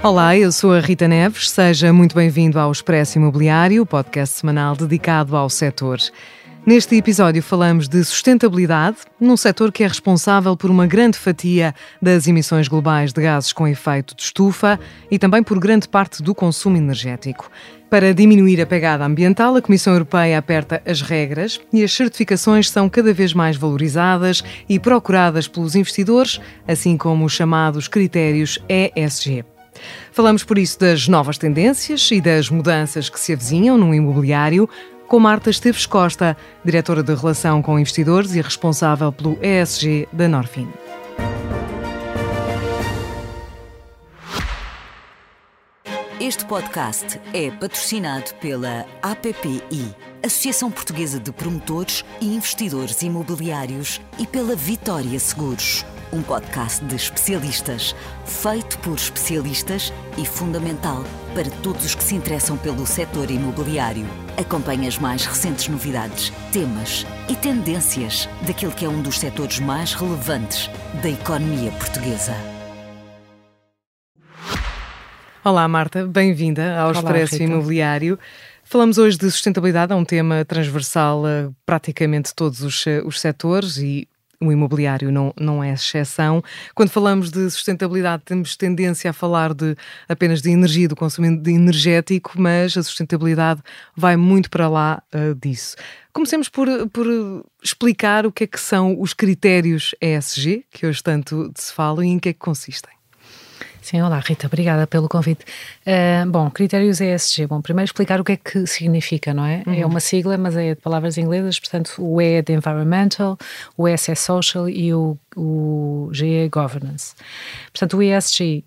Olá, eu sou a Rita Neves. Seja muito bem-vindo ao Expresso Imobiliário, podcast semanal dedicado ao setor. Neste episódio falamos de sustentabilidade, num setor que é responsável por uma grande fatia das emissões globais de gases com efeito de estufa e também por grande parte do consumo energético. Para diminuir a pegada ambiental, a Comissão Europeia aperta as regras e as certificações são cada vez mais valorizadas e procuradas pelos investidores, assim como os chamados critérios ESG. Falamos por isso das novas tendências e das mudanças que se avizinham no imobiliário, com Marta Esteves Costa, diretora de Relação com Investidores e responsável pelo ESG da Norfin. Este podcast é patrocinado pela APPI, Associação Portuguesa de Promotores e Investidores Imobiliários, e pela Vitória Seguros um podcast de especialistas, feito por especialistas e fundamental para todos os que se interessam pelo setor imobiliário. Acompanhe as mais recentes novidades, temas e tendências daquele que é um dos setores mais relevantes da economia portuguesa. Olá, Marta, bem-vinda ao Olá, Expresso Rita. Imobiliário. Falamos hoje de sustentabilidade, é um tema transversal a praticamente todos os, os setores e o imobiliário não, não é exceção. Quando falamos de sustentabilidade, temos tendência a falar de apenas de energia, do consumo energético, mas a sustentabilidade vai muito para lá uh, disso. Comecemos por, por explicar o que é que são os critérios ESG, que hoje tanto se fala, e em que é que consistem. Sim, olá Rita, obrigada pelo convite. Uh, bom, critérios ESG. Bom, primeiro explicar o que é que significa, não é? Uhum. É uma sigla, mas é de palavras inglesas, portanto, o E é de environmental, o S é social e o, o G é governance. Portanto, o ESG,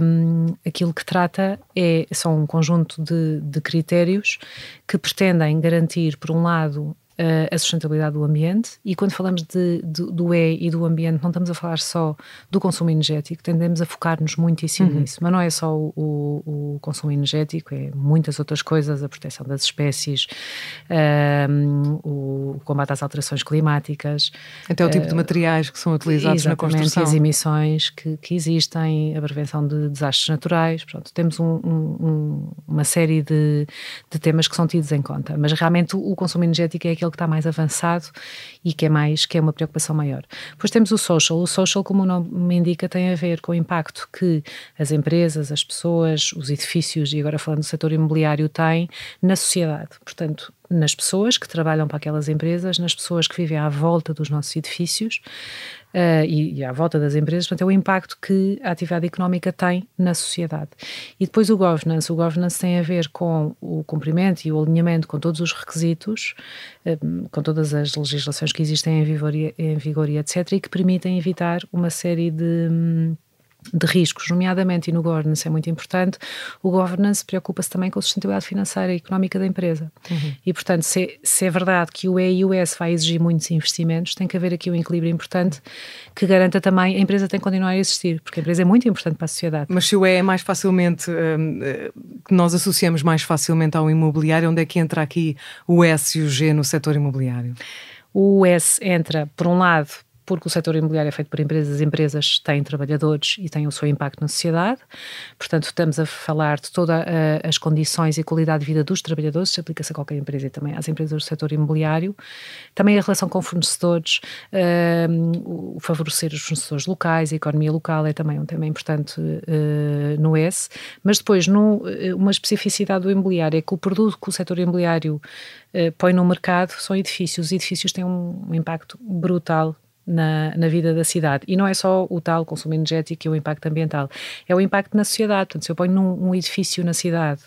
um, aquilo que trata é, são um conjunto de, de critérios que pretendem garantir, por um lado, a sustentabilidade do ambiente e quando falamos de, de, do E e do ambiente não estamos a falar só do consumo energético, tendemos a focar-nos muitíssimo uhum. nisso, mas não é só o, o, consumo energético, é muitas outras coisas, a proteção das espécies, um, o combate às alterações climáticas. Até o tipo de materiais que são utilizados na construção. as emissões que, que, existem, a prevenção de desastres naturais, pronto, temos um, um, uma série de, de temas que são tidos em conta, mas realmente o consumo energético é aquele aquele que está mais avançado e que é mais que é uma preocupação maior. Depois temos o social. O social, como o nome indica, tem a ver com o impacto que as empresas, as pessoas, os edifícios e agora falando do setor imobiliário têm na sociedade. Portanto, nas pessoas que trabalham para aquelas empresas, nas pessoas que vivem à volta dos nossos edifícios uh, e, e, à volta das empresas, portanto, é o impacto que a atividade económica tem na sociedade. E depois o governance. O governance tem a ver com o cumprimento e o alinhamento com todos os requisitos, uh, com todas as legislações que existem em vigor, em vigor e etc., e que permitem evitar uma série de. Um, de riscos, nomeadamente, e no governance é muito importante, o governance preocupa-se também com a sustentabilidade financeira e económica da empresa. Uhum. E, portanto, se, se, é verdade que o E e o S vai exigir muitos investimentos, tem que haver aqui um equilíbrio importante que garanta também a empresa tem que continuar a existir, porque a empresa é muito importante para a sociedade. Mas se o E é mais facilmente, hum, que nós associamos mais facilmente ao imobiliário, onde é que entra aqui o S e o G no setor imobiliário? O S entra, por um lado, porque o setor imobiliário é feito por empresas, as empresas têm trabalhadores e têm o seu impacto na sociedade. Portanto, estamos a falar de todas as condições e qualidade de vida dos trabalhadores, isso aplica-se a qualquer empresa e também às empresas do setor imobiliário. Também a relação com fornecedores, uh, o favorecer os fornecedores locais, a economia local é também um tema importante uh, no S. Mas depois, no, uma especificidade do imobiliário é que o produto que o setor imobiliário uh, põe no mercado são edifícios. Os edifícios têm um impacto brutal na, na vida da cidade. E não é só o tal consumo energético e o impacto ambiental, é o impacto na sociedade. Portanto, se eu ponho num um edifício na cidade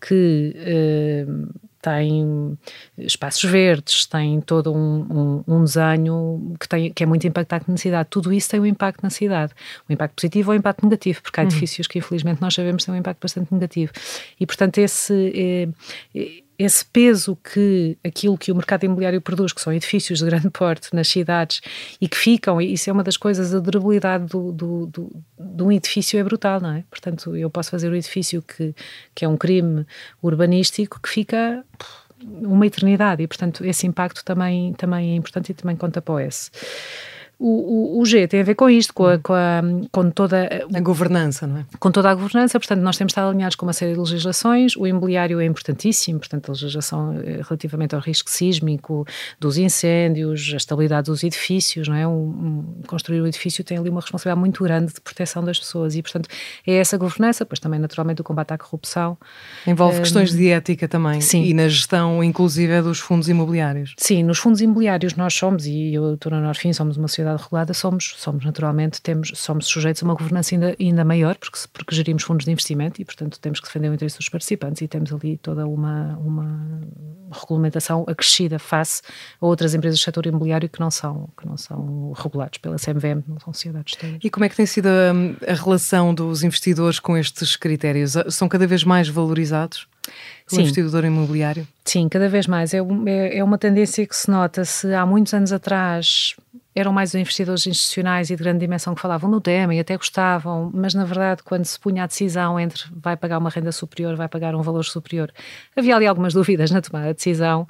que uh, tem espaços verdes, tem todo um, um, um, desenho que, tem, que é muito impactante na cidade. Tudo isso tem um impacto na cidade. Um impacto positivo ou um impacto negativo, porque há uhum. edifícios que, infelizmente, nós sabemos têm um impacto bastante negativo. E, portanto, esse. Eh, esse peso que aquilo que o mercado imobiliário produz, que são edifícios de grande porte nas cidades e que ficam, isso é uma das coisas, a durabilidade do, do, do, de um edifício é brutal, não é? Portanto, eu posso fazer um edifício que, que é um crime urbanístico que fica uma eternidade e, portanto, esse impacto também, também é importante e também conta para o S. O, o, o, G tem a ver com isto, com, a, com, a, com toda a, governança, não é? Com toda a governança, portanto, nós temos estar alinhados com uma série de legislações. O imobiliário é importantíssimo, portanto, a legislação eh, relativamente ao risco sísmico, dos incêndios, a estabilidade dos edifícios, não é? Um, um, construir um edifício tem ali uma responsabilidade muito grande de proteção das pessoas e, portanto, é essa governança, pois também, naturalmente, o combate à corrupção. Envolve um, questões de ética também sim. e na gestão, inclusive, dos fundos imobiliários. Sim, nos fundos imobiliários nós somos, e eu estou na Norfim, somos uma sociedade regulada, somos, somos naturalmente, temos, somos sujeitos a uma governança ainda, ainda maior, porque, porque gerimos fundos de investimento e, portanto, temos que defender o interesse dos participantes e temos ali toda uma, uma regulamentação acrescida face a outras empresas do setor imobiliário que não são, que não são regulados pela CMVM, não são sociedades. E como é que tem sido a, a relação dos investidores com estes critérios? São cada vez mais valorizados? o Sim. investidor imobiliário? Sim, cada vez mais. É, é, é uma tendência que se nota. Se há muitos anos atrás eram mais investidores institucionais e de grande dimensão que falavam no tema e até gostavam, mas na verdade, quando se punha a decisão entre vai pagar uma renda superior, vai pagar um valor superior, havia ali algumas dúvidas na tomada de decisão.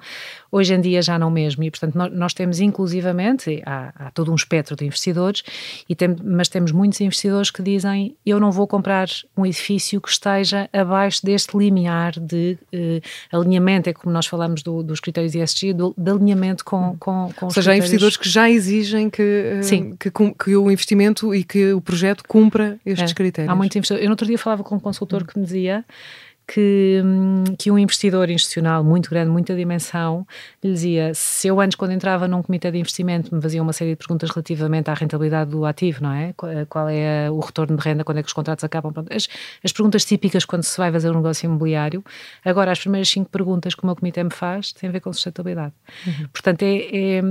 Hoje em dia já não mesmo, e portanto nós, nós temos inclusivamente, há, há, todo um espectro de investidores, e tem, mas temos muitos investidores que dizem eu não vou comprar um edifício que esteja abaixo deste limiar de eh, alinhamento, é como nós falamos do, dos critérios ESG, do, de alinhamento com, com, com Ou seja, há investidores que já exigem que, eh, Sim. Que, que, o investimento e que o projeto cumpra estes é. critérios. Há muitos investidores. Eu no outro dia falava com um consultor que me dizia que, hum, que um investidor institucional muito grande, muita dimensão, lhe dizia, se eu antes quando entrava num comitê de investimento me fazia uma série de perguntas relativamente à rentabilidade do ativo, não é? Qual é o retorno de renda, quando é que os contratos acabam, as, as perguntas típicas quando se vai fazer um negócio imobiliário, agora as primeiras cinco perguntas que o meu comitê me faz têm a ver com sustentabilidade. Uhum. Portanto, é, é,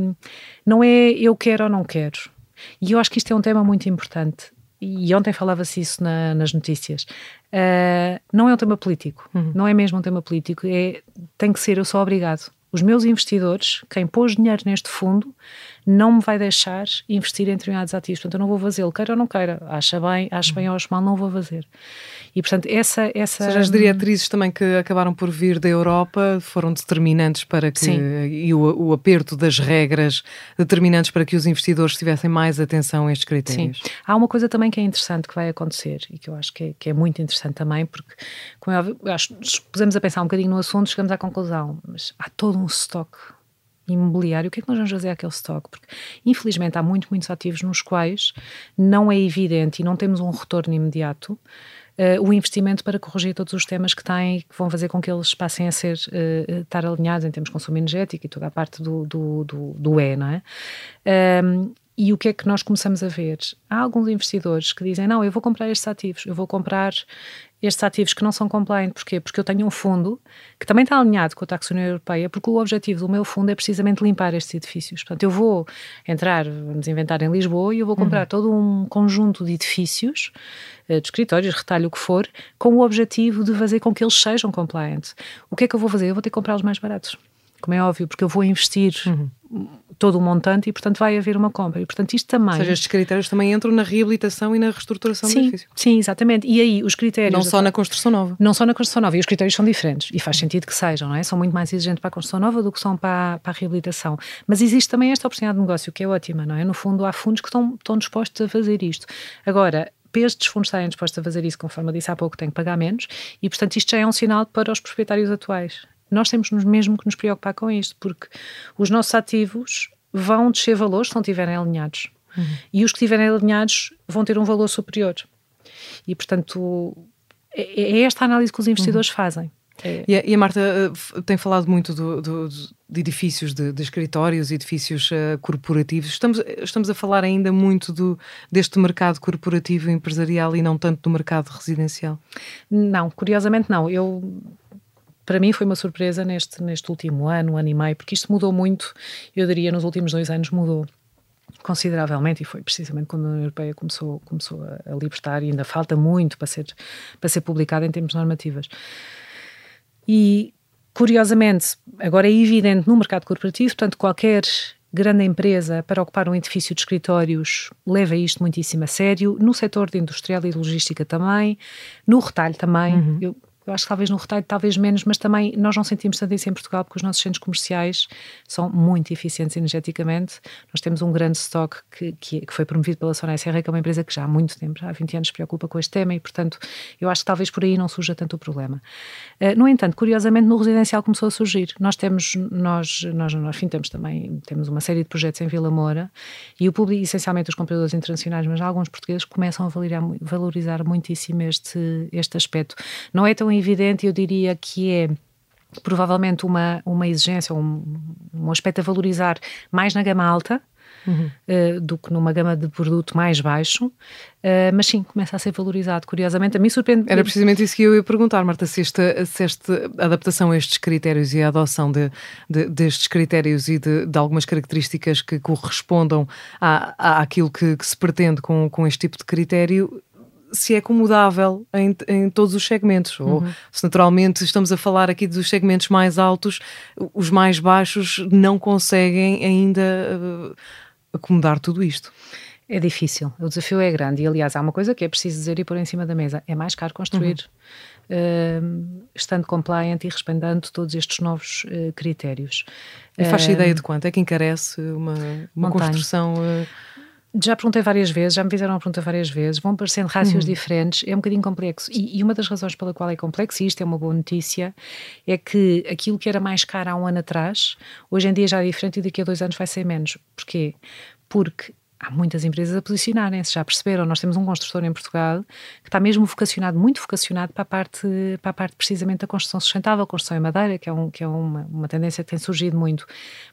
não é eu quero ou não quero. E eu acho que isto é um tema muito importante e ontem falava-se isso na, nas notícias, uh, não é um tema político, uhum. não é mesmo um tema político, é, tem que ser eu sou obrigado. Os meus investidores, quem pôs dinheiro neste fundo, não me vai deixar investir em determinados ativos. Portanto, eu não vou fazê-lo, queira ou não queira. Acha bem, acha bem ou acha mal, não vou fazer. E, portanto, essa... essa... Ou seja, as diretrizes também que acabaram por vir da Europa foram determinantes para que... Sim. E o, o aperto das regras determinantes para que os investidores tivessem mais atenção a estes critérios. Sim. Há uma coisa também que é interessante que vai acontecer e que eu acho que é, que é muito interessante também, porque, como é óbvio, acho, pusemos a pensar um bocadinho no assunto, chegamos à conclusão, mas há todo um estoque imobiliário, o que é que nós vamos fazer àquele estoque? Porque, infelizmente, há muitos, muitos ativos nos quais não é evidente e não temos um retorno imediato uh, o investimento para corrigir todos os temas que têm que vão fazer com que eles passem a ser, uh, estar alinhados em termos de consumo energético e toda a parte do, do, do, do E, não é? Um, e o que é que nós começamos a ver? Há alguns investidores que dizem: não, eu vou comprar estes ativos, eu vou comprar estes ativos que não são compliant. Porquê? Porque eu tenho um fundo que também está alinhado com a taxonomia europeia, porque o objetivo do meu fundo é precisamente limpar estes edifícios. Portanto, eu vou entrar, vamos inventar em Lisboa, e eu vou comprar uhum. todo um conjunto de edifícios, eh, de escritórios, retalho, o que for, com o objetivo de fazer com que eles sejam compliant. O que é que eu vou fazer? Eu vou ter que comprá-los mais baratos como é óbvio, porque eu vou investir uhum. todo o montante e, portanto, vai haver uma compra. E, portanto, isto também. Ou seja, estes critérios também entram na reabilitação e na reestruturação sim, do edifício. Sim, exatamente. E aí, os critérios. Não só na construção nova. Não só na construção nova. E os critérios são diferentes. E faz sentido que sejam, não é? São muito mais exigentes para a construção nova do que são para, para a reabilitação. Mas existe também esta oportunidade de negócio, que é ótima, não é? No fundo, há fundos que estão, estão dispostos a fazer isto. Agora, para estes fundos estarem dispostos a fazer isso, conforme eu disse há pouco, têm que pagar menos, e portanto isto já é um sinal para os proprietários atuais nós temos mesmo que nos preocupar com isto, porque os nossos ativos vão descer valores se não estiverem alinhados. Uhum. E os que estiverem alinhados vão ter um valor superior. E, portanto, é, é esta análise que os investidores uhum. fazem. É. E, a, e, a, Marta uh, tem falado muito do, do, de edifícios, de, de escritórios, edifícios uh, corporativos. Estamos, estamos a falar ainda muito do, deste mercado corporativo empresarial e não tanto do mercado residencial? Não, curiosamente não. Eu para mim foi uma surpresa neste, neste último ano, ano e meio, porque isto mudou muito, eu diria nos últimos dois anos mudou consideravelmente e foi precisamente quando a União Europeia começou, começou a, a libertar e ainda falta muito para ser, para ser publicada em termos normativas. E curiosamente, agora é evidente no mercado corporativo, portanto qualquer grande empresa para ocupar um edifício de escritórios leva isto muitíssimo a sério, no setor de industrial e de logística também, no retalho também. Uhum. Eu Eu acho que talvez no retalho, talvez menos, mas também nós não sentimos tanto isso em Portugal, porque os nossos centros comerciais são muito eficientes energeticamente. Nós temos um grande estoque que, que, que foi promovido pela Sona SR, que é uma empresa que já há muito tempo, já há 20 anos, se preocupa com este tema e, portanto, eu acho que talvez por aí não surja tanto o problema. Uh, no entanto, curiosamente, no residencial começou a surgir. Nós temos, nós, nós, nós enfim, temos também temos uma série de projetos em Vila Moura e o público, essencialmente os compradores internacionais, mas alguns portugueses começam a valorizar, valorizar muitíssimo este, este aspecto. Não é tão evidente, eu diria que é provavelmente uma, uma exigência, um, um aspecto a valorizar mais na gama alta, Uhum. Uh, do que numa gama de produto mais baixo, uh, mas sim, começa a ser valorizado. Curiosamente, a mim surpreende. Era precisamente isso que eu ia perguntar, Marta, se esta, se esta adaptação a estes critérios e a adoção de, de destes critérios e de, de, algumas características que correspondam à, àquilo que, que se pretende com, com este tipo de critério se é acomodável em, em todos os segmentos, uhum. ou se naturalmente estamos a falar aqui dos segmentos mais altos, os mais baixos não conseguem ainda uh, acomodar tudo isto. É difícil, o desafio é grande e aliás há uma coisa que é preciso dizer e pôr em cima da mesa, é mais caro construir. Uhum. Uh, estando compliant e respeitando todos estes novos uh, critérios. E faz uh, ideia de quanto é que encarece uma, uma construção? Já perguntei várias vezes, já me fizeram a pergunta várias vezes, vão parecendo rácios uhum. diferentes, é um bocadinho complexo. E, e, uma das razões pela qual é complexo, e isto é uma boa notícia, é que aquilo que era mais caro há um ano atrás, hoje em dia já é diferente e daqui a dois anos vai ser menos. Porquê? Porque há muitas empresas a posicionarem-se, já perceberam. Nós temos um construtor em Portugal que está mesmo vocacionado, muito vocacionado para a parte, para a parte precisamente da construção sustentável, construção em madeira, que é, um, que é uma, uma tendência que tem surgido muito.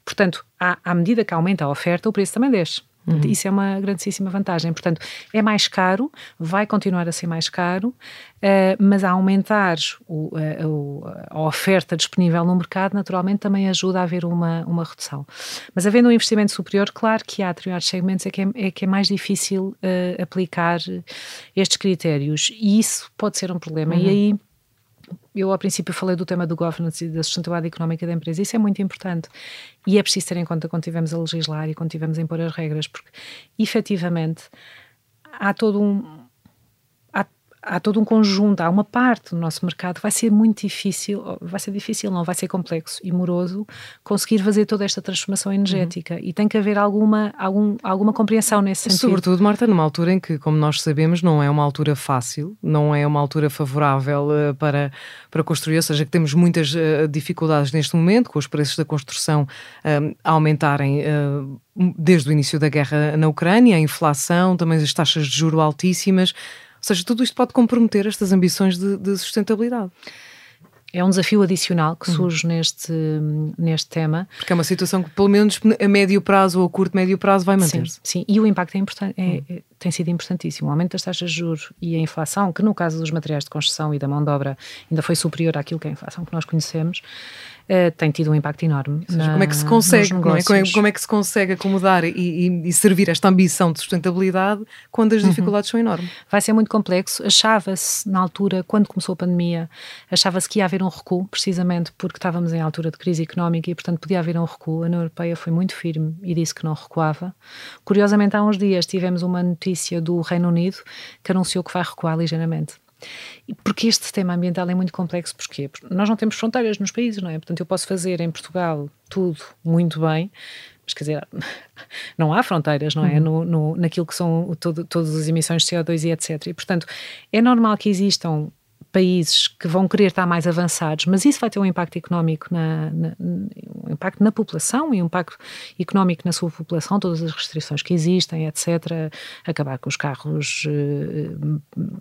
Portanto, à, à medida que aumenta a oferta, o preço também desce. Uhum. Isso é uma grandíssima vantagem. Portanto, é mais caro, vai continuar a ser mais caro, uh, mas a aumentar o, a, a, oferta disponível no mercado, naturalmente, também ajuda a haver uma, uma redução. Mas havendo um investimento superior, claro que há determinados segmentos é que é, é, que é mais difícil uh, aplicar estes critérios e isso pode ser um problema. Uhum. E aí eu ao princípio falei do tema do governance e da sustentabilidade económica da empresa, isso é muito importante. E é preciso ter em conta quando estivermos a legislar e quando estivermos a impor as regras, porque efetivamente há todo um, há todo um conjunto, há uma parte do nosso mercado que vai ser muito difícil, vai ser difícil, não, vai ser complexo e moroso conseguir fazer toda esta transformação energética uhum. e tem que haver alguma, algum, alguma compreensão nesse sentido. Sobretudo, Marta, numa altura em que, como nós sabemos, não é uma altura fácil, não é uma altura favorável uh, para, para construir, ou seja, que temos muitas uh, dificuldades neste momento, com os preços da construção uh, aumentarem desde o início da guerra na Ucrânia, a inflação, também as taxas de juro altíssimas seja, tudo isto pode comprometer estas ambições de, de sustentabilidade é um desafio adicional que uhum. surge uhum. neste, neste tema. Porque é uma situação que, pelo menos a médio prazo ou a curto médio prazo, vai manter-se. Sim, sim, e o impacto é importante, é, uhum. é, tem sido importantíssimo. O aumento das taxas de juros e a inflação, que no caso dos materiais de construção e da mão de obra ainda foi superior àquilo que é a inflação que nós conhecemos, uh, tem tido um impacto enorme. Seja, na, como é que se consegue, é? como, é, como, é, que se consegue acomodar e, e, e, servir esta ambição de sustentabilidade quando as uhum. dificuldades uhum. são enormes? Vai ser muito complexo. Achava-se, na altura, quando começou a pandemia, achava-se que ia haver um recuo, precisamente porque estávamos em altura de crise económica e, portanto, podia haver um recuo. A União Europeia foi muito firme e disse que não recuava. Curiosamente, há uns dias tivemos uma notícia do Reino Unido que anunciou que vai recuar ligeiramente. Porque este tema ambiental é muito complexo, porquê? Porque nós não temos fronteiras nos países, não é? Portanto, eu posso fazer em Portugal tudo muito bem, mas quer dizer, não há fronteiras, não é? Uhum. No, no, naquilo que são todo, todas as emissões de CO2 e etc. E, portanto, é normal que existam países que vão querer estar mais avançados, mas isso vai ter um impacto económico, na, na, um impacto na população e um impacto económico na sua população, todas as restrições que existem, etc. Acabar com os carros, eh,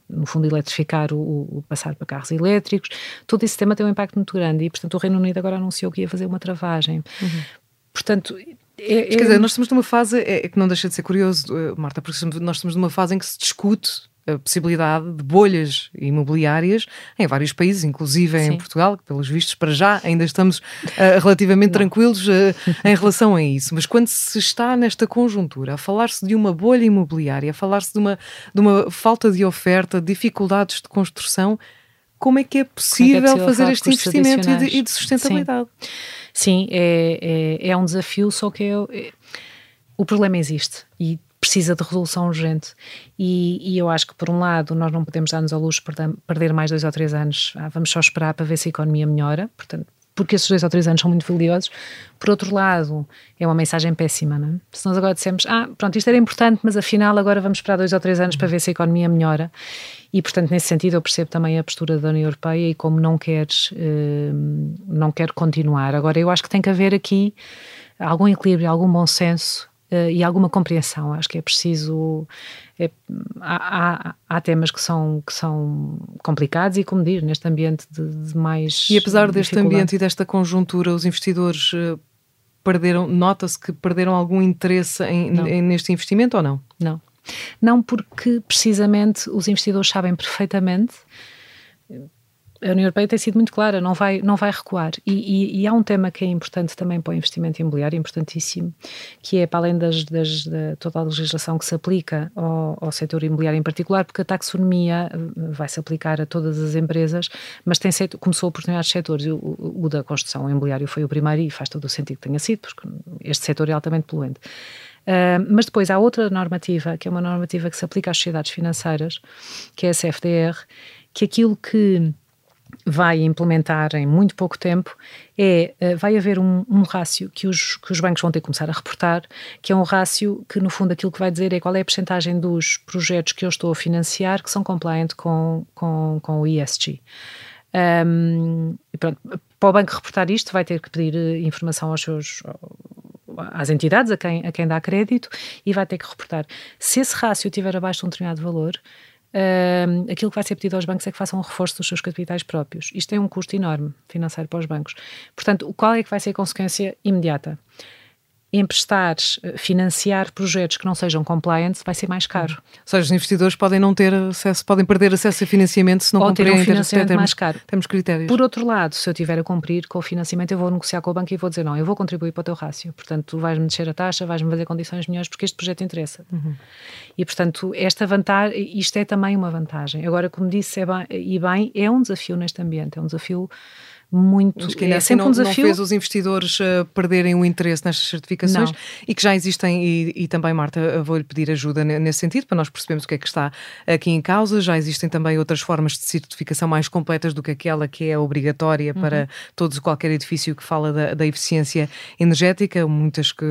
no fundo, eletrificar, o, o passar para carros elétricos, todo esse tema tem um impacto muito grande e, portanto, o Reino Unido agora anunciou que ia fazer uma travagem. Uhum. Portanto, é, é... Quer dizer, nós estamos numa fase, é, é, que não deixa de ser curioso, eh, Marta, porque nós estamos numa fase em que se discute a possibilidade de bolhas imobiliárias em vários países, inclusive Sim. em Portugal, que pelos vistos para já ainda estamos uh, relativamente tranquilos uh, em relação a isso. Mas quando se está nesta conjuntura a falar-se de uma bolha imobiliária, a falar-se de uma, de uma falta de oferta, dificuldades de construção, como é que é possível, é, que é possível fazer este investimento e de, e de, sustentabilidade? Sim, Sim é, é, é, um desafio, só que é, é, o problema existe e precisa de resolução urgente. E, e, eu acho que, por um lado, nós não podemos dar-nos ao luxo de perder mais dois ou três anos. Ah, vamos só esperar para ver se a economia melhora. Portanto, porque esses dois ou três anos são muito valiosos. Por outro lado, é uma mensagem péssima, não é? Se nós agora dissemos, ah, pronto, isto era importante, mas afinal agora vamos esperar dois ou três anos para ver se a economia melhora. E, portanto, nesse sentido, eu percebo também a postura da União Europeia e como não queres, eh, não quer continuar. Agora, eu acho que tem que haver aqui algum equilíbrio, algum bom senso uh, e alguma compreensão. Acho que é preciso. É, há, há, há, temas que são, que são complicados e, como diz, neste ambiente de, de mais. E apesar deste ambiente e desta conjuntura, os investidores. Uh, perderam, nota-se que perderam algum interesse em, em, neste investimento ou não? Não. Não porque precisamente os investidores sabem perfeitamente a União Europeia tem sido muito clara, não vai, não vai recuar. E, e, e, há um tema que é importante também para o investimento imobiliário, importantíssimo, que é para além das, das, da toda a legislação que se aplica ao, ao setor imobiliário em particular, porque a taxonomia eh, vai se aplicar a todas as empresas, mas tem setor, começou por determinados setores. O, o, da construção imobiliário foi o primeiro e faz todo o sentido que tenha sido, porque este setor é altamente poluente. Uh, mas depois há outra normativa, que é uma normativa que se aplica às sociedades financeiras, que é a CFDR, que aquilo que vai implementar em muito pouco tempo é eh, vai haver um, um rácio que os, que os bancos vão ter que começar a reportar, que é um rácio que no fundo aquilo que vai dizer é qual é a percentagem dos projetos que eu estou a financiar que são compliant com, com, com o ESG. Um, pronto, para o banco reportar isto vai ter que pedir eh, informação aos seus às entidades a quem, a quem dá crédito e vai ter que reportar. Se esse rácio estiver abaixo de um determinado valor, uh, aquilo que vai ser pedido aos bancos é que façam um reforço dos seus capitais próprios. Isto tem um custo enorme financeiro para os bancos. Portanto, qual é que vai ser a consequência imediata? Emprestar, eh, financiar projetos que não sejam compliant vai ser mais caro. Ou seja, os investidores podem não ter acesso, podem perder acesso a financiamento se não Ou cumprirem ter um financiamento temos, mais caro. Temos critérios. Por outro lado, se eu tiver a cumprir com o financiamento, eu vou negociar com o banco e vou dizer, não, eu vou contribuir para o teu rácio. Portanto, tu vais-me descer a taxa, vais-me fazer condições melhores porque este projeto interessa. Uhum. E, portanto, esta vantagem, isto é também uma vantagem. Agora, como disse, é bem, e bem, é um desafio neste ambiente, é um desafio muito. Mas que é assim sempre não, um desafio. Não fez os investidores uh, perderem o interesse nestas certificações não. e que já existem, e, e também, Marta, vou-lhe pedir ajuda nesse sentido para nós percebermos o que é que está aqui em causa. Já existem também outras formas de certificação mais completas do que aquela que é obrigatória uhum. para todos qualquer edifício que fala da, da, eficiência energética, muitas que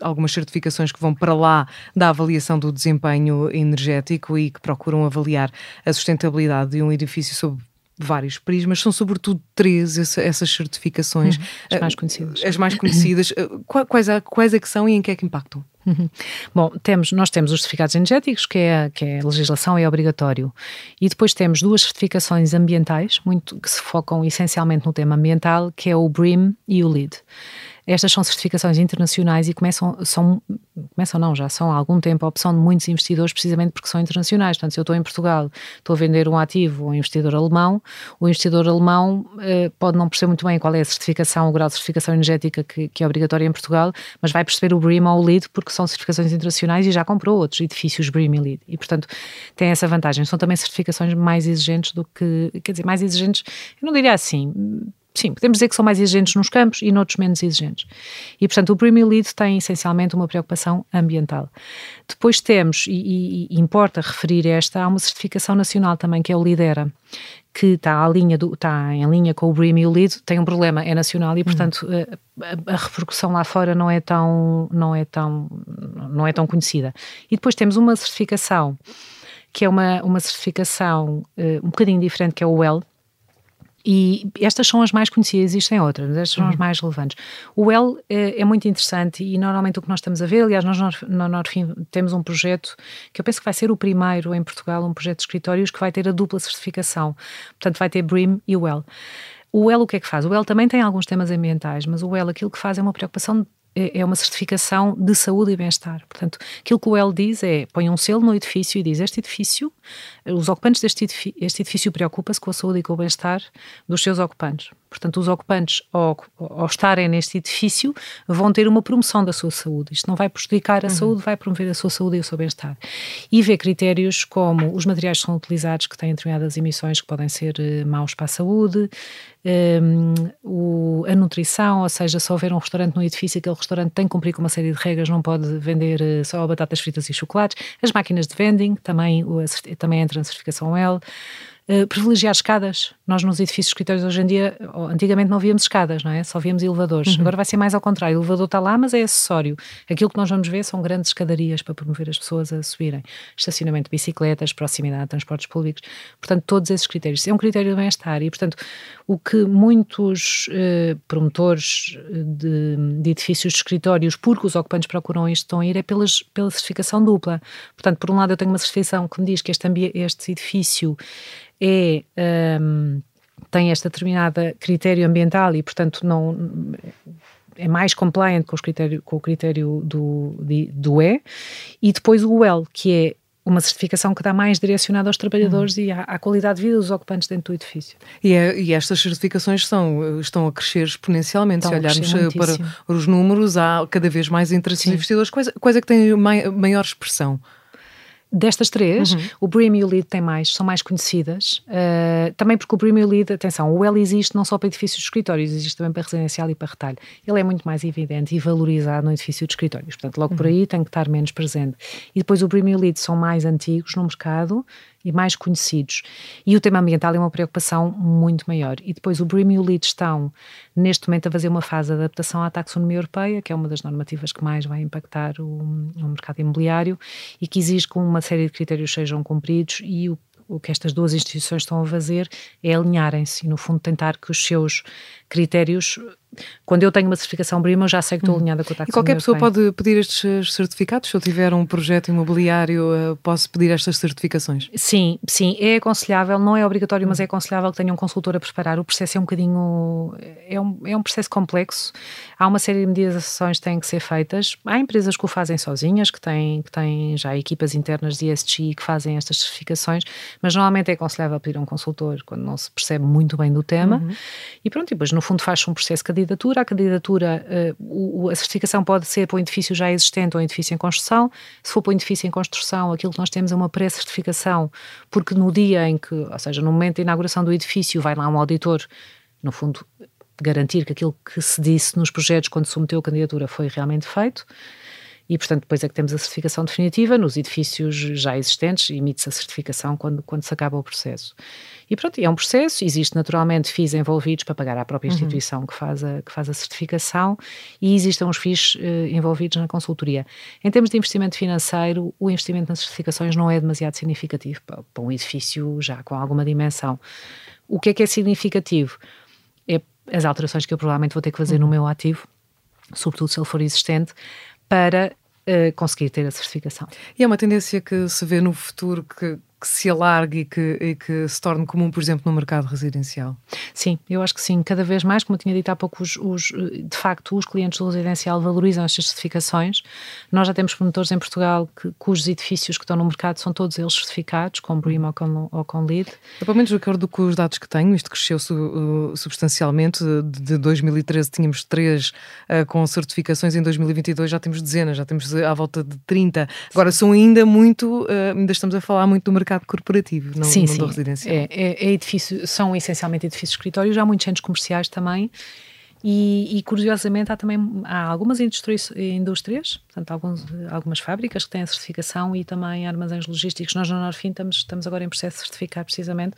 algumas certificações que vão para lá da avaliação do desempenho energético e que procuram avaliar a sustentabilidade de um edifício sob vários prismas, são sobretudo três essa, essas certificações. Uhum. As mais conhecidas. As mais conhecidas. quais, quais é que são e em que é que impactam? Uhum. Bom, temos, nós temos os certificados energéticos, que é, que é a legislação é obrigatório, e depois temos duas certificações ambientais, muito que se focam essencialmente no tema ambiental, que é o BREEAM e o LEED. Estas são certificações internacionais e começam, são, começam não, já são há algum tempo a opção de muitos investidores precisamente porque são internacionais. Portanto, se eu estou em Portugal, estou a vender um ativo a um investidor alemão, o investidor alemão eh, pode não perceber muito bem qual é a certificação, o grau de certificação energética que, que é obrigatória em Portugal, mas vai perceber o BREEAM ou o LEED porque são certificações internacionais e já comprou outros edifícios BREEAM e LEED. E, portanto, tem essa vantagem. São também certificações mais exigentes do que, quer dizer, mais exigentes, eu não diria assim, sim, podemos dizer que são mais exigentes nos campos e noutros menos exigentes. E, portanto, o Premier Lead tem essencialmente uma preocupação ambiental. Depois temos, e, e, importa referir esta, há uma certificação nacional também, que é o Lidera, que está, à linha do, está em linha com o BREEAM e o LEED, tem um problema, é nacional e, portanto, uhum. a, a, repercussão lá fora não é tão, não é tão, não é tão conhecida. E depois temos uma certificação que é uma, uma certificação uh, um bocadinho diferente, que é o WELL, e estas são as mais conhecidas, existem outras, mas estas são as uhum. mais relevantes. O L é, é, muito interessante e normalmente o que nós estamos a ver, aliás, nós na Norfim temos um projeto que eu penso que vai ser o primeiro em Portugal, um projeto de escritórios que vai ter a dupla certificação. Portanto, vai ter BREEAM e o L. O L o que é que faz? O L também tem alguns temas ambientais, mas o L aquilo que faz é uma preocupação é, é uma certificação de saúde e bem-estar. Portanto, aquilo que o L diz é põe um selo no edifício e diz este edifício, os ocupantes deste edifício, este edifício preocupa-se com a saúde e com o bem-estar dos seus ocupantes. Portanto, os ocupantes, ao, ao, estarem neste edifício, vão ter uma promoção da sua saúde. Isto não vai prejudicar a uhum. saúde, vai promover a sua saúde e o seu bem-estar. E vê critérios como os materiais que são utilizados, que têm determinadas emissões que podem ser uh, maus para a saúde, um, o, a nutrição, ou seja, se houver um restaurante no edifício, aquele restaurante tem que cumprir com uma série de regras, não pode vender uh, só batatas fritas e chocolates. As máquinas de vending também, o, também entra na certificação L. Uh, privilegiar escadas. Nós nos edifícios de escritórios hoje em dia, antigamente não víamos escadas, não é? Só víamos elevadores. Uhum. Agora vai ser mais ao contrário. O elevador está lá, mas é acessório. Aquilo que nós vamos ver são grandes escadarias para promover as pessoas a subirem. Estacionamento de bicicletas, proximidade de transportes públicos. Portanto, todos esses critérios. É um critério de bem-estar e, portanto, o que muitos uh, promotores de, de, edifícios de escritórios, porque os ocupantes procuram isto, estão a ir é pelas, pela certificação dupla. Portanto, por um lado eu tenho uma certificação que me diz que este, este edifício é um, tem esta determinada critério ambiental e, portanto, não é mais compliant com, os critério, com o critério do, do E, e depois o L, que é uma certificação que dá mais direcionada aos trabalhadores uhum. e à, à, qualidade de vida dos ocupantes dentro do edifício. E, é, e estas certificações são, estão a crescer exponencialmente. Estão Se olharmos eh, para os números, há cada vez mais interesse dos investidores. Quais, quais é que têm maior expressão? Destas três, uhum. o Brim e o Lead têm mais, são mais conhecidas. Uh, também porque o Brim e o Lead, atenção, o L existe não só para edifícios de escritórios, existe também para residencial e para retalho. Ele é muito mais evidente e valorizado no edifício de escritórios. Portanto, logo uhum. por aí tem que estar menos presente. E depois o Brim e o Lead são mais antigos no mercado e mais conhecidos. E o tema ambiental é uma preocupação muito maior. E depois o BRIM e o LEED estão, neste momento, a fazer uma fase de adaptação à taxonomia europeia, que é uma das normativas que mais vai impactar o, o mercado imobiliário e que exige que uma série de critérios sejam cumpridos e o o que estas duas instituições estão a fazer é alinharem-se e, no fundo, tentar que os seus critérios quando eu tenho uma certificação BRIMA, eu já sei que estou hum. alinhada com a taxa. E qualquer pessoa pode pedir estes certificados? Se eu tiver um projeto imobiliário, eh, posso pedir estas certificações? Sim, sim, é aconselhável, não é obrigatório, mas é aconselhável que tenha um consultor a preparar. O processo é um bocadinho. É um, é um processo complexo. Há uma série de mediações que têm que ser feitas. Há empresas que o fazem sozinhas, que têm, que têm já equipas internas de ESG que fazem estas certificações, mas normalmente é aconselhável pedir um consultor quando não se percebe muito bem do tema. Uhum. E pronto, e depois no fundo faz-se um processo cada candidatura. A candidatura, uh, a certificação pode ser para um edifício já existente ou um edifício em construção. Se for para um edifício em construção, aquilo que nós temos é uma pré-certificação, porque no dia em que, ou seja, no momento da inauguração do edifício, vai lá um auditor, no fundo, garantir que aquilo que se disse nos projetos quando submeteu a candidatura foi realmente feito e, portanto, depois é que temos a certificação definitiva nos edifícios já existentes, emite-se a certificação quando, quando se acaba o processo. E pronto, é um processo, existe naturalmente FIIs envolvidos para pagar à própria uhum. instituição uhum. que, faz a, que faz a certificação e existem os FIIs uh, envolvidos na consultoria. Em termos de investimento financeiro, o investimento nas certificações não é demasiado significativo para, para um edifício já com alguma dimensão. O que é que é significativo? É as alterações que eu provavelmente vou ter que fazer uhum. no meu ativo, sobretudo se ele for existente, para uh, conseguir ter a certificação. E é uma tendência que se vê no futuro que que se alargue e que, e que, se torne comum, por exemplo, no mercado residencial? Sim, eu acho que sim. Cada vez mais, como eu tinha dito há pouco, os, os, de facto, os clientes do residencial valorizam estas certificações. Nós já temos promotores em Portugal que, cujos edifícios que estão no mercado são todos eles certificados, com BREEAM ou com, ou com LEED. Eu, pelo menos de acordo com os dados que tenho, isto cresceu su, uh, substancialmente. De 2013 tínhamos três uh, com certificações, em 2022 já temos dezenas, já temos à volta de 30. Agora, são ainda muito, uh, ainda estamos a falar muito do mercado mercado corporativo, não, sim, não sim. do residencial. É, é, é edifício, são essencialmente edifícios escritórios, há muitos centros comerciais também. E, e, curiosamente há também há algumas indústrias, indústrias portanto alguns, algumas fábricas que têm a certificação e também armazéns logísticos. Nós na Norfin estamos, estamos agora em processo de certificar precisamente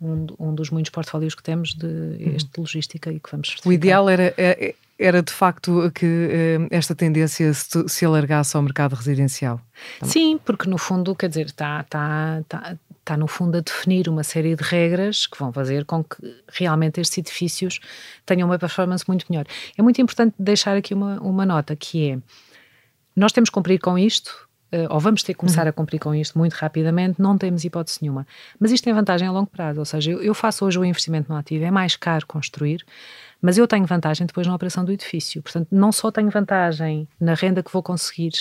um, um dos muitos portfólios que temos de uhum. este de logística e que vamos certificar. O ideal era, é, era de facto que eh, esta tendência se, se alargasse ao mercado residencial? Sim, porque no fundo, quer dizer, está, está, está, está no fundo a definir uma série de regras que vão fazer com que realmente estes edifícios tenham uma performance muito melhor. É muito importante deixar aqui uma, uma nota que é, nós temos que cumprir com isto, ou vamos ter que começar uhum. a cumprir com isto muito rapidamente, não temos hipótese nenhuma. Mas isto tem vantagem a longo prazo, ou seja, eu, eu faço hoje o investimento no ativo, é mais caro construir, mas eu tenho vantagem depois na operação do edifício. Portanto, não só tenho vantagem na renda que vou conseguir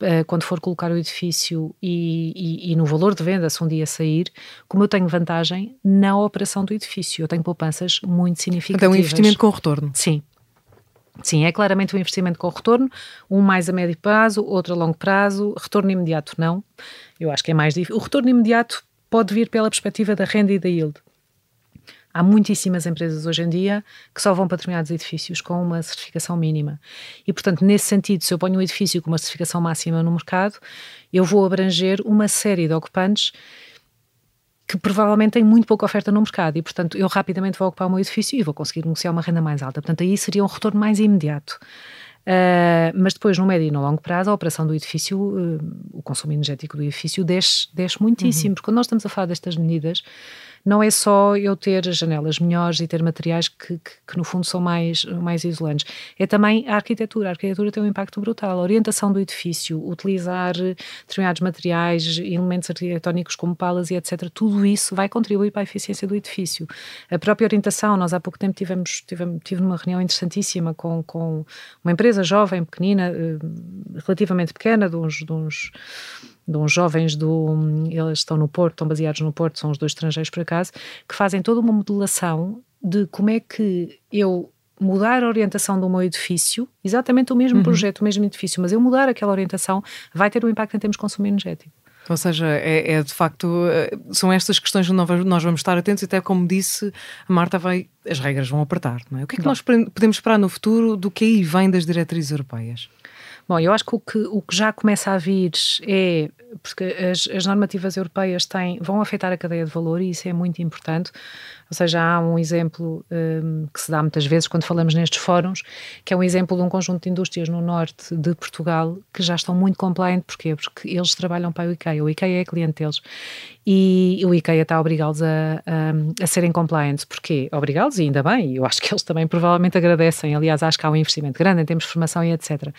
uh, quando for colocar o edifício e, e, e, no valor de venda se um dia sair, como eu tenho vantagem na operação do edifício. Eu tenho poupanças muito significativas. Então, um investimento com retorno. Sim. Sim, é claramente um investimento com retorno, um mais a médio prazo, outro a longo prazo, retorno imediato não. Eu acho que é mais difícil. O retorno imediato pode vir pela perspectiva da renda e da yield. Há muitíssimas empresas hoje em dia que só vão para determinados edifícios com uma certificação mínima. E, portanto, nesse sentido, se eu ponho um edifício com uma certificação máxima no mercado, eu vou abranger uma série de ocupantes que provavelmente têm muito pouca oferta no mercado e, portanto, eu rapidamente vou ocupar o meu edifício e vou conseguir negociar uma renda mais alta. Portanto, aí seria um retorno mais imediato. Uh, mas depois, no médio e no longo prazo, a operação do edifício, uh, o consumo energético do edifício desce, desce muitíssimo, uhum. porque quando nós estamos a falar destas medidas, não é só eu ter janelas melhores e ter materiais que, que, que, no fundo são mais, mais isolantes, é também a arquitetura. A arquitetura tem um impacto brutal. A orientação do edifício, utilizar determinados materiais, elementos arquitetónicos como palas e etc., tudo isso vai contribuir para a eficiência do edifício. A própria orientação, nós há pouco tempo tivemos, tivemos tive uma reunião interessantíssima com, com uma empresa jovem, pequenina, eh, relativamente pequena, de uns, de uns de uns jovens do. Eles estão no Porto, estão baseados no Porto, são os dois estrangeiros por acaso, que fazem toda uma modelação de como é que eu mudar a orientação do meu edifício, exatamente o mesmo uhum. projeto, o mesmo edifício, mas eu mudar aquela orientação vai ter um impacto em termos de consumo energético. Ou seja, é, é, de facto, eh, são estas questões que nós vamos estar atentos e até como disse, a Marta vai, as regras vão apertar, não é? O que é que Bom. nós podemos esperar no futuro do que aí vem das diretrizes europeias? Bom, eu acho que o que, o que já começa a vir é porque as, as, normativas europeias têm, vão afetar a cadeia de valor e isso é muito importante. Ou seja, há um exemplo um, que se dá muitas vezes quando falamos nestes fóruns, que é um exemplo de um conjunto de indústrias no norte de Portugal que já estão muito compliant. Porquê? Porque eles trabalham para o IKEA. O IKEA é cliente deles. E o IKEA está a obrigá-los a, a, a, serem compliant. Porquê? Obrigá-los e ainda bem. Eu acho que eles também provavelmente agradecem. Aliás, acho que há um investimento grande em termos de formação e etc.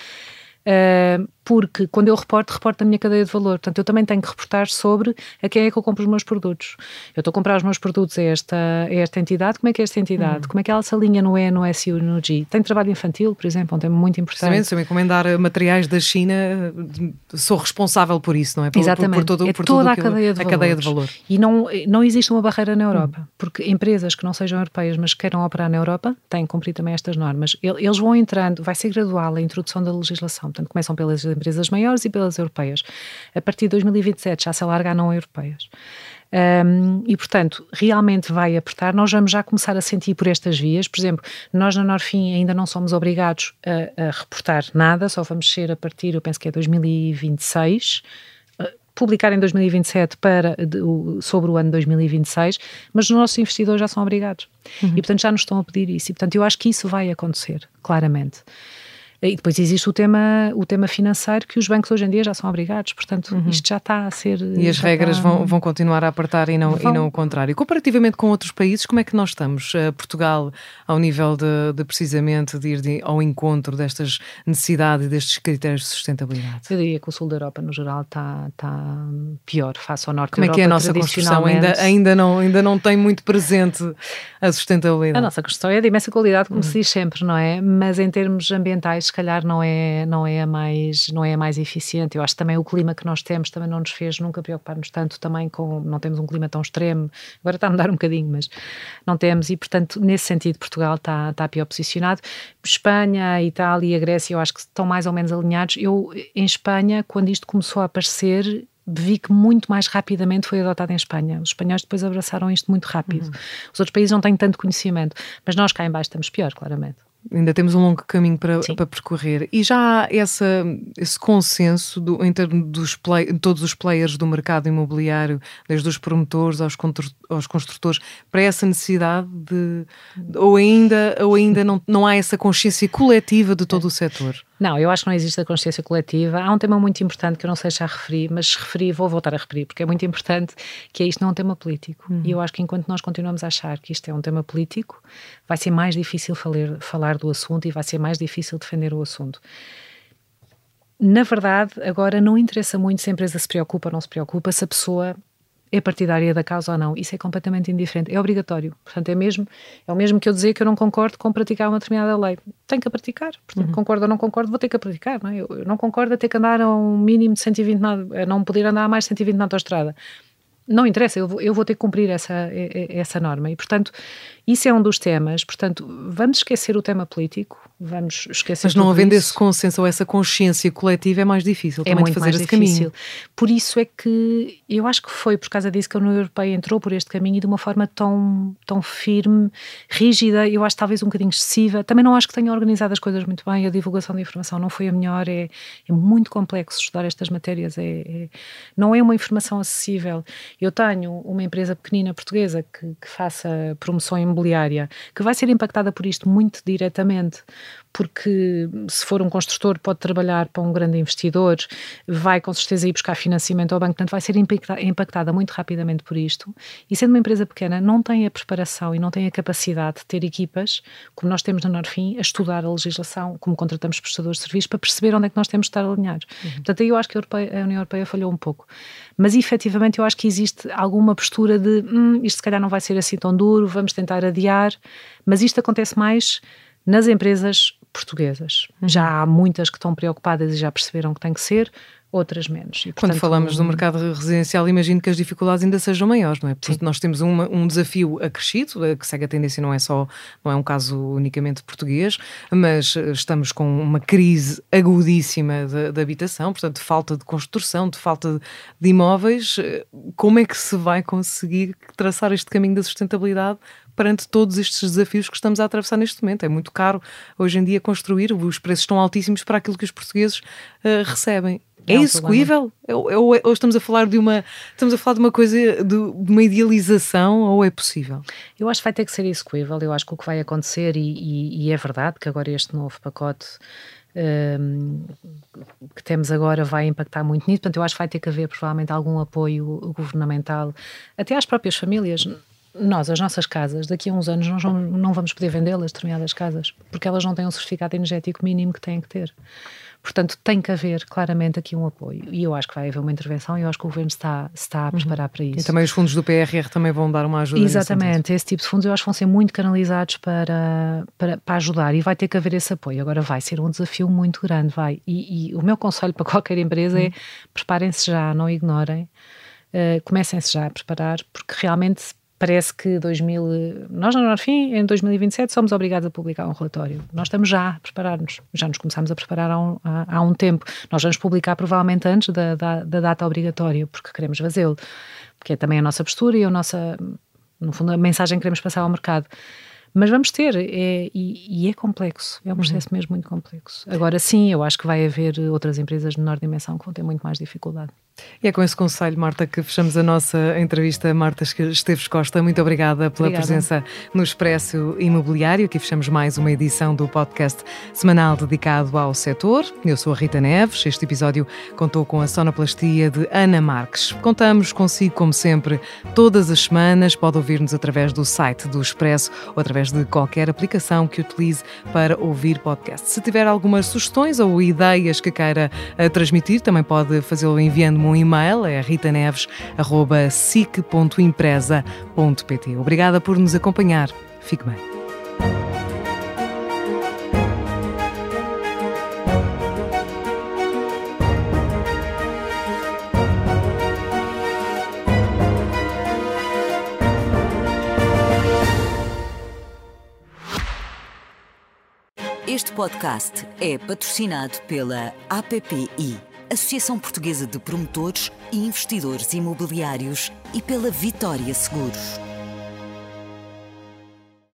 Uh, porque quando eu reporto, reporto a minha cadeia de valor. Portanto, eu também tenho que reportar sobre a quem é que eu compro os meus produtos. Eu estou a comprar os meus produtos a esta, a esta entidade, como é que é esta entidade? Hum. Como é que ela se alinha no E, no S e no G? Tem trabalho infantil, por exemplo, é um tema muito importante. Se eu encomendar materiais da China, sou responsável por isso, não é? Por, Exatamente. Por, por todo, é por toda a, cadeia de, a cadeia de valor. E não, não existe uma barreira na Europa, hum. porque empresas que não sejam europeias, mas queiram operar na Europa, têm que cumprir também estas normas. Eles vão entrando, vai ser gradual a introdução da legislação, portanto, começam pelas empresas maiores e pelas europeias. A partir de 2027 já se alarga a não europeias. Um, e, portanto, realmente vai apertar. Nós vamos já começar a sentir por estas vias. Por exemplo, nós na Norfim ainda não somos obrigados a, a reportar nada, só vamos ser a partir, eu penso que é 2026 publicar em 2027 para, sobre o ano 2026, mas os nossos investidores já são obrigados. Uhum. E, portanto, já nos estão a pedir isso. E, portanto, eu acho que isso vai acontecer, claramente. E depois existe o tema, o tema financeiro que os bancos hoje em dia já são obrigados, portanto uhum. isto já está a ser... E as regras está... vão, vão continuar a apertar e não, vão. e não o contrário. Comparativamente com outros países, como é que nós estamos? Uh, Portugal, ao nível de, de, precisamente de ir de, ao encontro destas necessidades e destes critérios de sustentabilidade? Eu diria que o sul da Europa no geral está, está pior face ao norte. Como é que é a nossa construção? Ainda, ainda, não, ainda não tem muito presente a sustentabilidade? A nossa construção é de imensa qualidade, como uhum. se diz sempre, não é? Mas em termos ambientais se calhar não é, não é, a mais, não é mais eficiente. Eu acho que também o clima que nós temos também não nos fez nunca preocupar-nos tanto também com, não temos um clima tão extremo, agora está a mudar um bocadinho, mas não temos e portanto nesse sentido Portugal está, está pior posicionado. Espanha, Itália e Grécia eu acho que estão mais ou menos alinhados. Eu em Espanha, quando isto começou a aparecer, vi que muito mais rapidamente foi adotado em Espanha. Os espanhóis depois abraçaram isto muito rápido. Uhum. Os outros países não têm tanto conhecimento, mas nós cá em baixo estamos pior, claramente. Ainda temos um longo caminho para, para percorrer. E já há essa, esse consenso do, em termos dos play, todos os players do mercado imobiliário, desde os promotores aos, aos construtores, para essa necessidade de. Ou ainda, ou ainda não, não há essa consciência coletiva de todo o setor? Não, eu acho que não existe a consciência coletiva. Há um tema muito importante que eu não sei se já referi, mas referi, vou voltar a referir, porque é muito importante, que é isto não é um tema político. Uhum. E eu acho que enquanto nós continuamos a achar que isto é um tema político, vai ser mais difícil falar, falar do assunto e vai ser mais difícil defender o assunto. Na verdade, agora não interessa muito se a empresa se preocupa ou não se preocupa, se a pessoa é partidária da causa ou não, isso é completamente indiferente, é obrigatório. Portanto, é mesmo é o mesmo que eu dizer que eu não concordo com praticar uma determinada lei. Tenho que a praticar. Portanto, uhum. concordo ou não concordo, vou ter que a praticar. Não é? eu, eu, não concordo a ter que andar a um mínimo de 120, a não poder andar a mais de 120 na autostrada. Não interessa, eu vou, eu vou ter que cumprir essa, essa norma. E, portanto, isso é um dos temas. Portanto, vamos esquecer o tema político, vamos esquecer. Mas não havendo isso. esse consenso ou essa consciência coletiva é mais difícil é muito fazer mais esse difícil. caminho. Por isso é que eu acho que foi por causa disso que a União Europeia entrou por este caminho e de uma forma tão, tão firme, rígida, eu acho talvez um bocadinho excessiva. Também não acho que tenha organizado as coisas muito bem, a divulgação da informação não foi a melhor, é, é muito complexo estudar estas matérias, é, é, não é uma informação acessível. Eu tenho uma empresa pequenina portuguesa que, que faça promoção imobiliária, que vai ser impactada por isto muito diretamente, porque se for um construtor pode trabalhar para um grande investidor, vai com certeza ir buscar financiamento ao banco, portanto vai ser impactada muito rapidamente por isto. E sendo uma empresa pequena, não tem a preparação e não tem a capacidade de ter equipas, como nós temos na Norfim, a estudar a legislação, como contratamos prestadores de serviços, para perceber onde é que nós temos de estar alinhados. Uhum. Portanto, aí eu acho que a, Europeia, a União Europeia falhou um pouco. Mas efetivamente eu acho que existe alguma postura de hum, isto se calhar não vai ser assim tão duro, vamos tentar adiar, mas isto acontece mais nas empresas portuguesas. Uhum. Já há muitas que estão preocupadas e já perceberam que tem que ser, outras menos. E, portanto, Quando falamos um... do mercado residencial, imagino que as dificuldades ainda sejam maiores, não é? Porque nós temos uma, um desafio acrescido, que segue a tendência não é só, não é um caso unicamente português, mas eh, estamos com uma crise agudíssima de, habitação, portanto, de falta de construção, de falta de imóveis. Eh, como é que se vai conseguir traçar este caminho da sustentabilidade perante todos estes desafios que estamos a atravessar neste momento. É muito caro hoje em dia construir, os preços estão altíssimos para aquilo que os portugueses uh, recebem. É, é execuível? Ou, ou, ou, estamos a falar de uma estamos a falar de uma coisa de, de, uma idealização ou é possível? Eu acho que vai ter que ser execuível. Eu acho que o que vai acontecer e, e, e é verdade que agora este novo pacote um, que temos agora vai impactar muito nisso. Portanto, eu acho que vai ter que haver provavelmente algum apoio governamental até às próprias famílias nós, as nossas casas, daqui a uns anos nós não vamos poder vendê-las, determinadas casas, porque elas não têm um certificado energético mínimo que têm que ter. Portanto, tem que haver claramente aqui um apoio. E eu acho que vai haver uma intervenção e eu acho que o Governo está, está a preparar uhum. para isso. E também os fundos do PRR também vão dar uma ajuda. Exatamente. Esse tipo de fundos eu acho que vão ser muito canalizados para, para, para ajudar e vai ter que haver esse apoio. Agora vai ser um desafio muito grande, vai. E, e o meu conselho para qualquer empresa é uhum. é preparem-se já, não ignorem. Uh, comecem-se já a preparar, porque realmente parece que 2000, nós na Norfim, em 2027, somos obrigados a publicar um relatório. Nós estamos já a preparar-nos, já nos começamos a preparar há um, há, há um tempo. Nós vamos publicar provavelmente antes da, da, da data obrigatória, porque queremos fazê-lo, porque é também a nossa postura e a nossa, no fundo, a mensagem que queremos passar ao mercado. Mas vamos ter, é, e, e, é complexo, é um uhum. processo uhum. mesmo muito complexo. Agora sim, eu acho que vai haver outras empresas de menor dimensão que vão ter muito mais dificuldade. E é com esse conselho, Marta, que fechamos a nossa entrevista. Marta Esteves Costa, muito obrigada pela obrigada. presença no Expresso Imobiliário. Aqui fechamos mais uma edição do podcast semanal dedicado ao setor. Eu sou a Rita Neves. Este episódio contou com a sonoplastia de Ana Marques. Contamos consigo, como sempre, todas as semanas. Pode ouvir-nos através do site do Expresso ou através de qualquer aplicação que utilize para ouvir podcast. Se tiver algumas sugestões ou ideias que queira uh, transmitir, também pode fazê-lo enviando-me um e-mail, é ritaneves.sic.empresa.pt. Obrigada por nos acompanhar. Fique bem. Este podcast é patrocinado pela APPI Associação Portuguesa de Promotores e Investidores Imobiliários e pela Vitória Seguros.